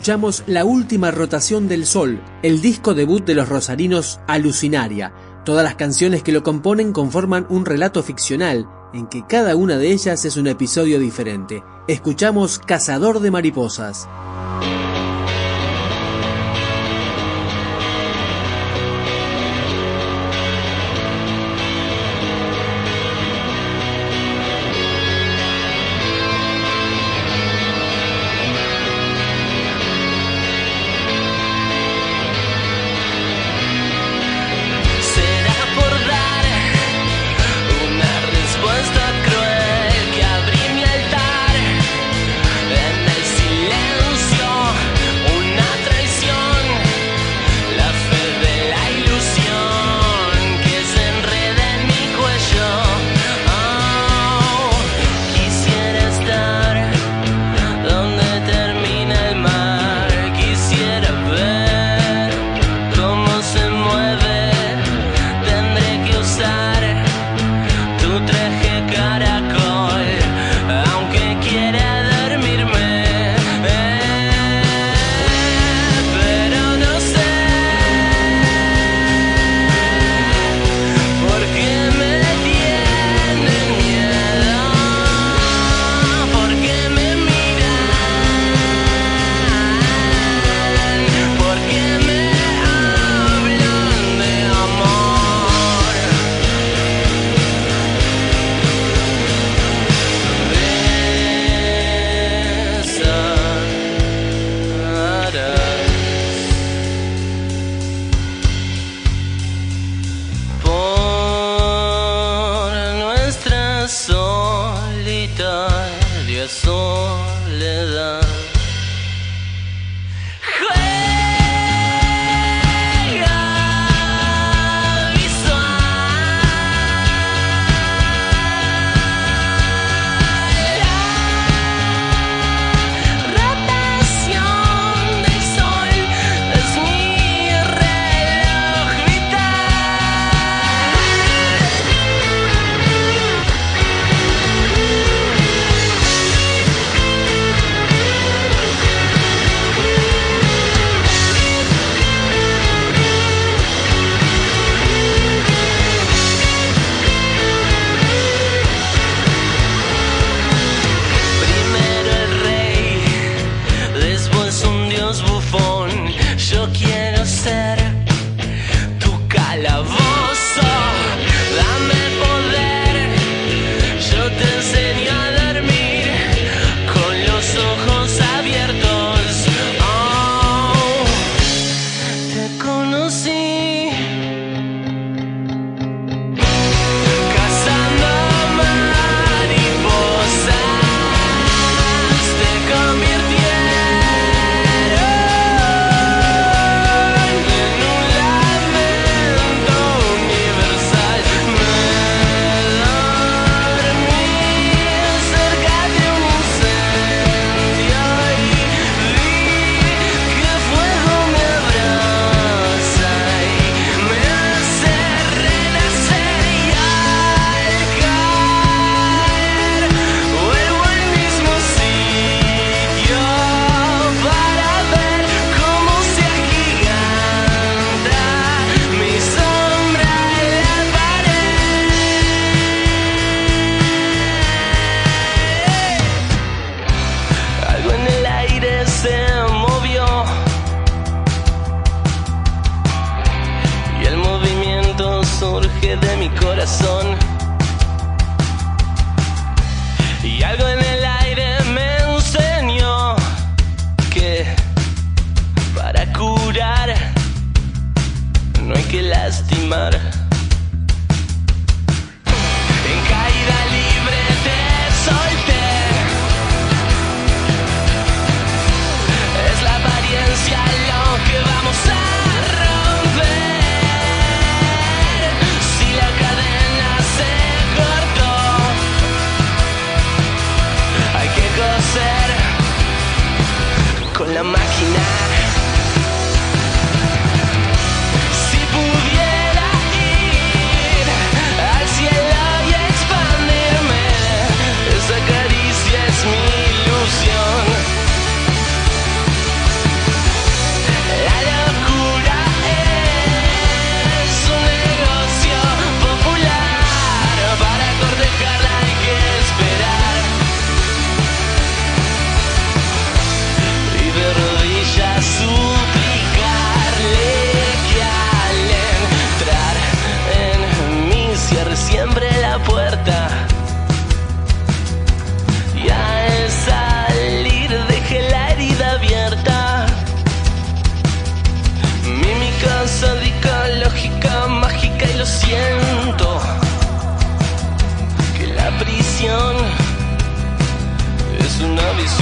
Escuchamos La Última Rotación del Sol, el disco debut de los rosarinos Alucinaria. Todas las canciones que lo componen conforman un relato ficcional, en que cada una de ellas es un episodio diferente. Escuchamos Cazador de Mariposas. propia soledad. quiero. no hay que lastimar. En caída libre te solté. Es la apariencia lo que vamos a romper. Si la cadena se cortó, hay que coser con la máquina.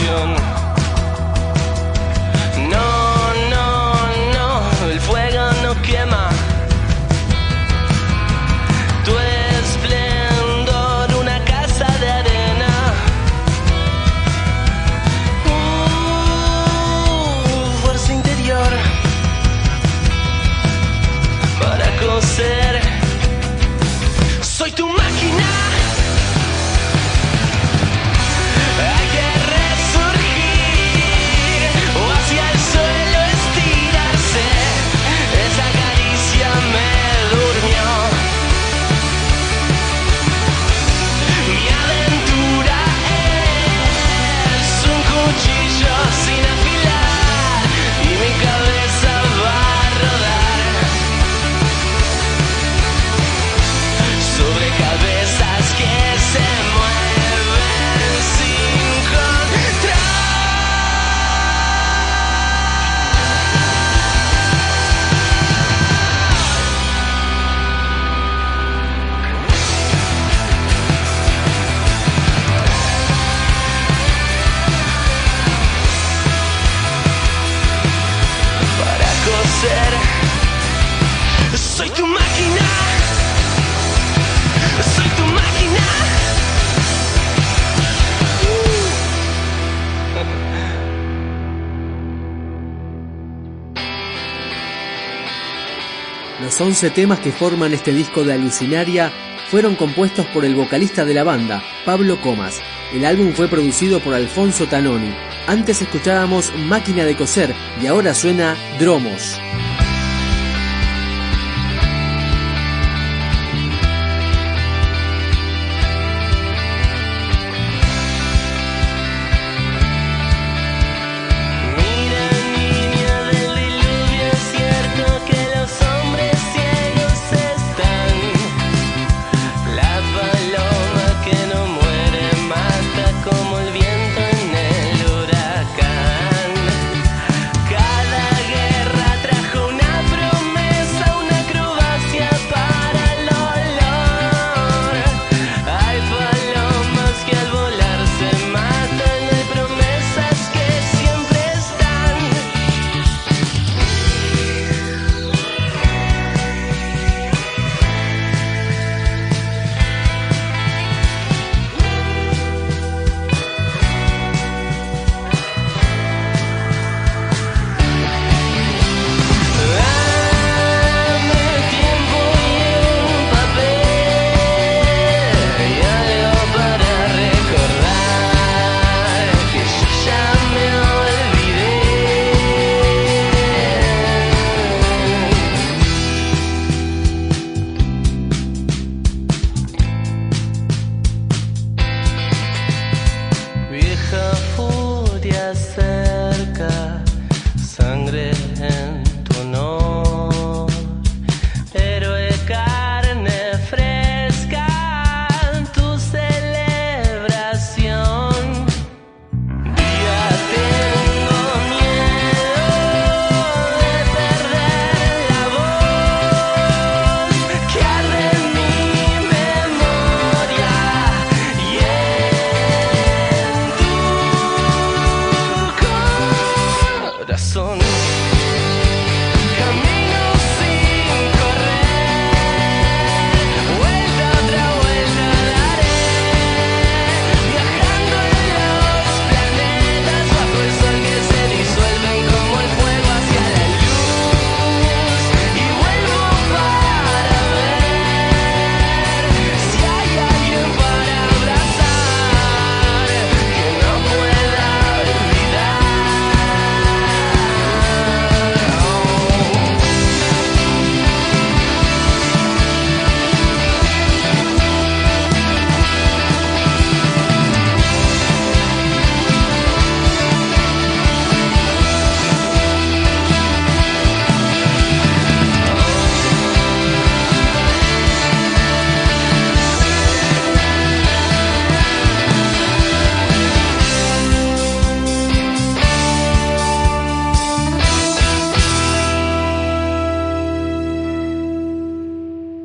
young Los 11 temas que forman este disco de Alucinaria fueron compuestos por el vocalista de la banda, Pablo Comas. El álbum fue producido por Alfonso Tanoni. Antes escuchábamos Máquina de Coser y ahora suena Dromos.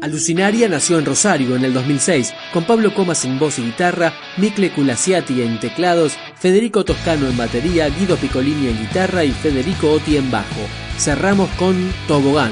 Alucinaria nació en Rosario en el 2006, con Pablo Comas en voz y guitarra, Micle Culasiati en teclados, Federico Toscano en batería, Guido Piccolini en guitarra y Federico Otti en bajo. Cerramos con Tobogán.